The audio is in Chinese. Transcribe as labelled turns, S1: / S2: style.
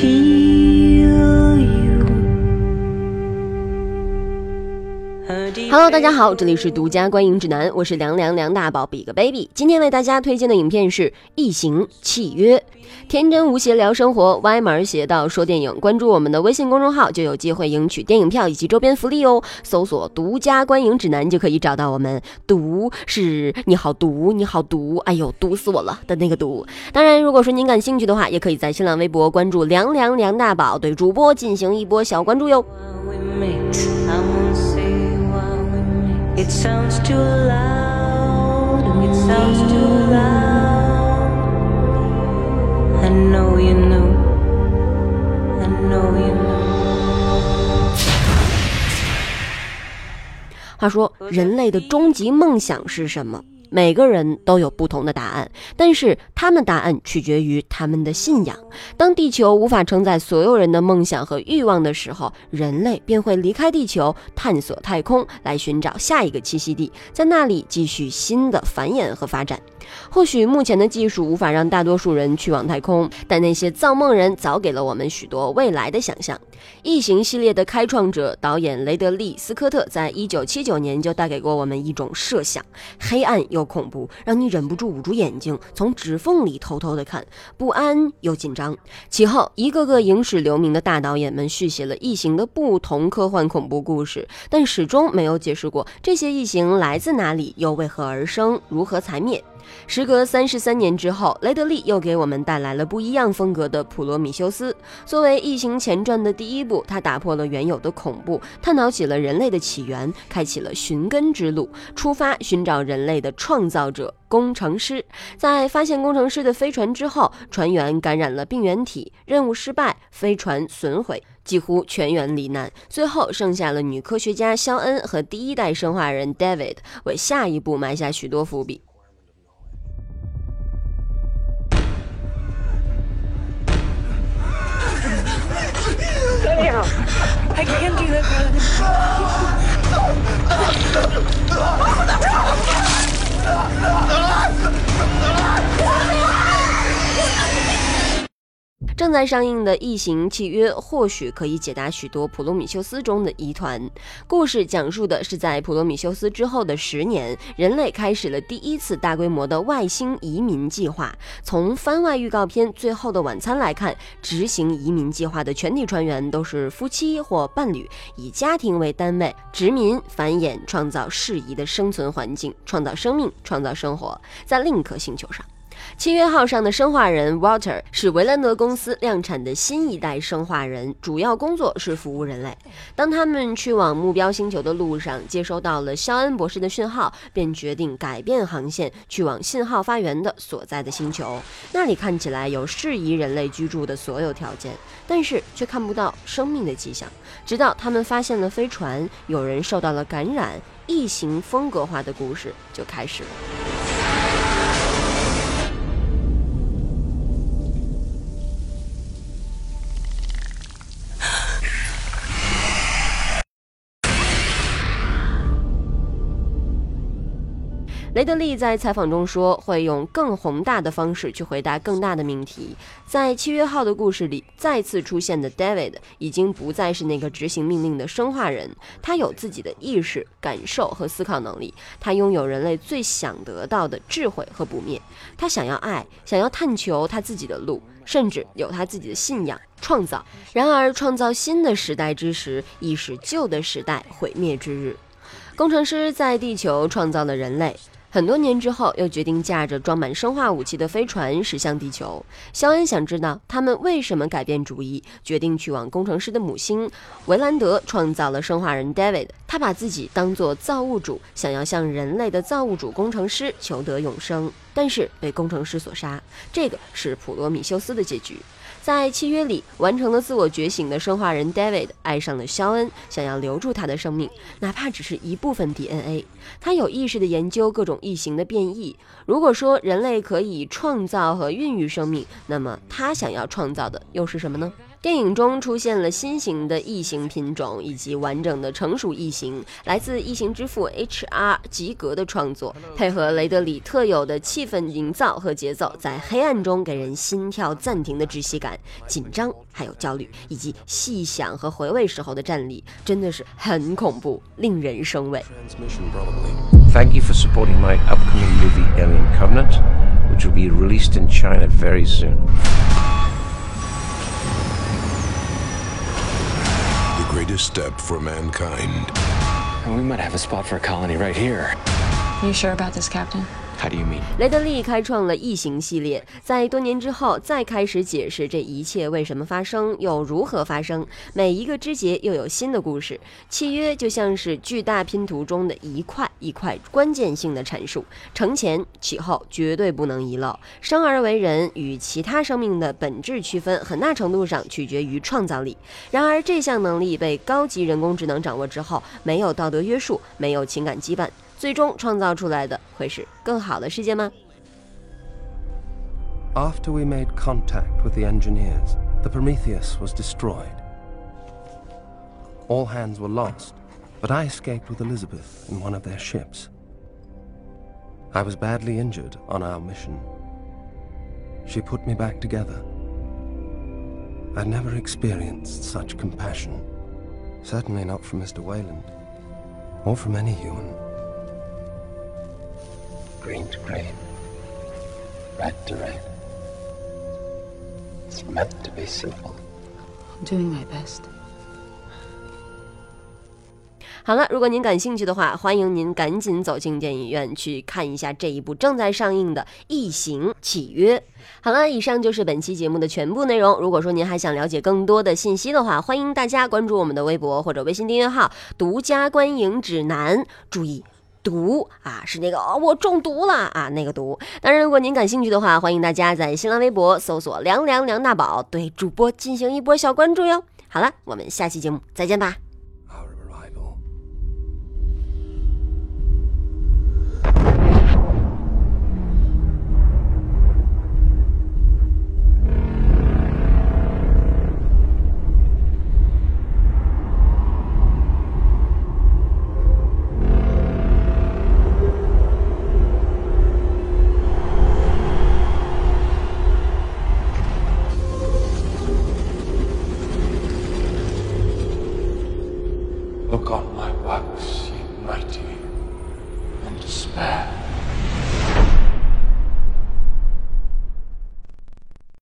S1: 提 Hello，大家好，这里是独家观影指南，我是凉凉梁大宝比个 baby。今天为大家推荐的影片是《异形契约》，天真无邪聊生活，歪门邪道说电影。关注我们的微信公众号，就有机会赢取电影票以及周边福利哦。搜索“独家观影指南”就可以找到我们。毒是你好毒，你好毒，哎呦，毒死我了的那个毒。当然，如果说您感兴趣的话，也可以在新浪微博关注凉凉梁大宝，对主播进行一波小关注哟。It sounds too loud. It sounds too loud. I know you know. I know you know. 话说，人类的终极梦想是什么？每个人都有不同的答案，但是他们答案取决于他们的信仰。当地球无法承载所有人的梦想和欲望的时候，人类便会离开地球，探索太空，来寻找下一个栖息地，在那里继续新的繁衍和发展。或许目前的技术无法让大多数人去往太空，但那些造梦人早给了我们许多未来的想象。异形系列的开创者导演雷德利·斯科特在一九七九年就带给过我们一种设想：黑暗又恐怖，让你忍不住捂住眼睛，从指缝里偷偷的看，不安又紧张。其后，一个个影史留名的大导演们续写了异形的不同科幻恐怖故事，但始终没有解释过这些异形来自哪里，又为何而生，如何才灭。时隔三十三年之后，雷德利又给我们带来了不一样风格的《普罗米修斯》。作为《异形前传》的第一部，它打破了原有的恐怖，探讨起了人类的起源，开启了寻根之路，出发寻找人类的创造者——工程师。在发现工程师的飞船之后，船员感染了病原体，任务失败，飞船损毁，几乎全员罹难。最后剩下了女科学家肖恩和第一代生化人 David，为下一步埋下许多伏笔。I can't do that. 正在上映的《异形契约》或许可以解答许多普罗米修斯中的疑团。故事讲述的是在普罗米修斯之后的十年，人类开始了第一次大规模的外星移民计划。从番外预告片《最后的晚餐》来看，执行移民计划的全体船员都是夫妻或伴侣，以家庭为单位，殖民、繁衍、创造适宜的生存环境，创造生命，创造生活，在另一颗星球上。契约号上的生化人 Walter 是维兰德公司量产的新一代生化人，主要工作是服务人类。当他们去往目标星球的路上，接收到了肖恩博士的讯号，便决定改变航线，去往信号发源的所在的星球。那里看起来有适宜人类居住的所有条件，但是却看不到生命的迹象。直到他们发现了飞船，有人受到了感染，异形风格化的故事就开始了。雷德利在采访中说，会用更宏大的方式去回答更大的命题。在契约号的故事里，再次出现的 David 已经不再是那个执行命令的生化人，他有自己的意识、感受和思考能力。他拥有人类最想得到的智慧和不灭。他想要爱，想要探求他自己的路，甚至有他自己的信仰、创造。然而，创造新的时代之时，亦是旧的时代毁灭之日。工程师在地球创造了人类。很多年之后，又决定驾着装满生化武器的飞船驶向地球。肖恩想知道他们为什么改变主意，决定去往工程师的母星。维兰德创造了生化人 David，他把自己当作造物主，想要向人类的造物主工程师求得永生，但是被工程师所杀。这个是普罗米修斯的结局。在契约里完成了自我觉醒的生化人 David 爱上了肖恩，想要留住他的生命，哪怕只是一部分 DNA。他有意识地研究各种异形的变异。如果说人类可以创造和孕育生命，那么他想要创造的又是什么呢？电影中出现了新型的异形品种以及完整的成熟异形，来自异形之父 H.R. 吉格的创作，配合雷德里特有的气氛营造和节奏，在黑暗中给人心跳暂停的窒息感、紧张还有焦虑，以及细想和回味时候的站立，真的是很恐怖，令人生畏。
S2: Thank you for supporting my upcoming movie Alien Covenant, which will be released in China very soon.
S3: Greatest step for mankind.
S4: We might have a spot for a colony right here.
S5: You sure about this, Captain?
S1: 雷德利开创了异形系列，在多年之后再开始解释这一切为什么发生，又如何发生。每一个枝节又有新的故事。契约就像是巨大拼图中的一块一块关键性的阐述，承前启后绝对不能遗漏。生而为人与其他生命的本质区分，很大程度上取决于创造力。然而，这项能力被高级人工智能掌握之后，没有道德约束，没有情感羁绊。最终创造出来的会是更好的世界吗？
S6: After we made contact with the engineers, the Prometheus was destroyed. All hands were lost, but I escaped with Elizabeth in one of their ships. I was badly injured on our mission. She put me back together. I'd never experienced such compassion. Certainly not from Mr. Wayland, or from any human.
S7: Green to green, red to red. It's meant to be simple.
S5: I'm doing my best.
S1: 好了，如果您感兴趣的话，欢迎您赶紧走进电影院去看一下这一部正在上映的《异形契约》。好了，以上就是本期节目的全部内容。如果说您还想了解更多的信息的话，欢迎大家关注我们的微博或者微信订阅号“独家观影指南”。注意。毒啊，是那个，我中毒了啊，那个毒。当然，如果您感兴趣的话，欢迎大家在新浪微博搜索“凉凉梁大宝”，对主播进行一波小关注哟。好了，我们下期节目再见吧。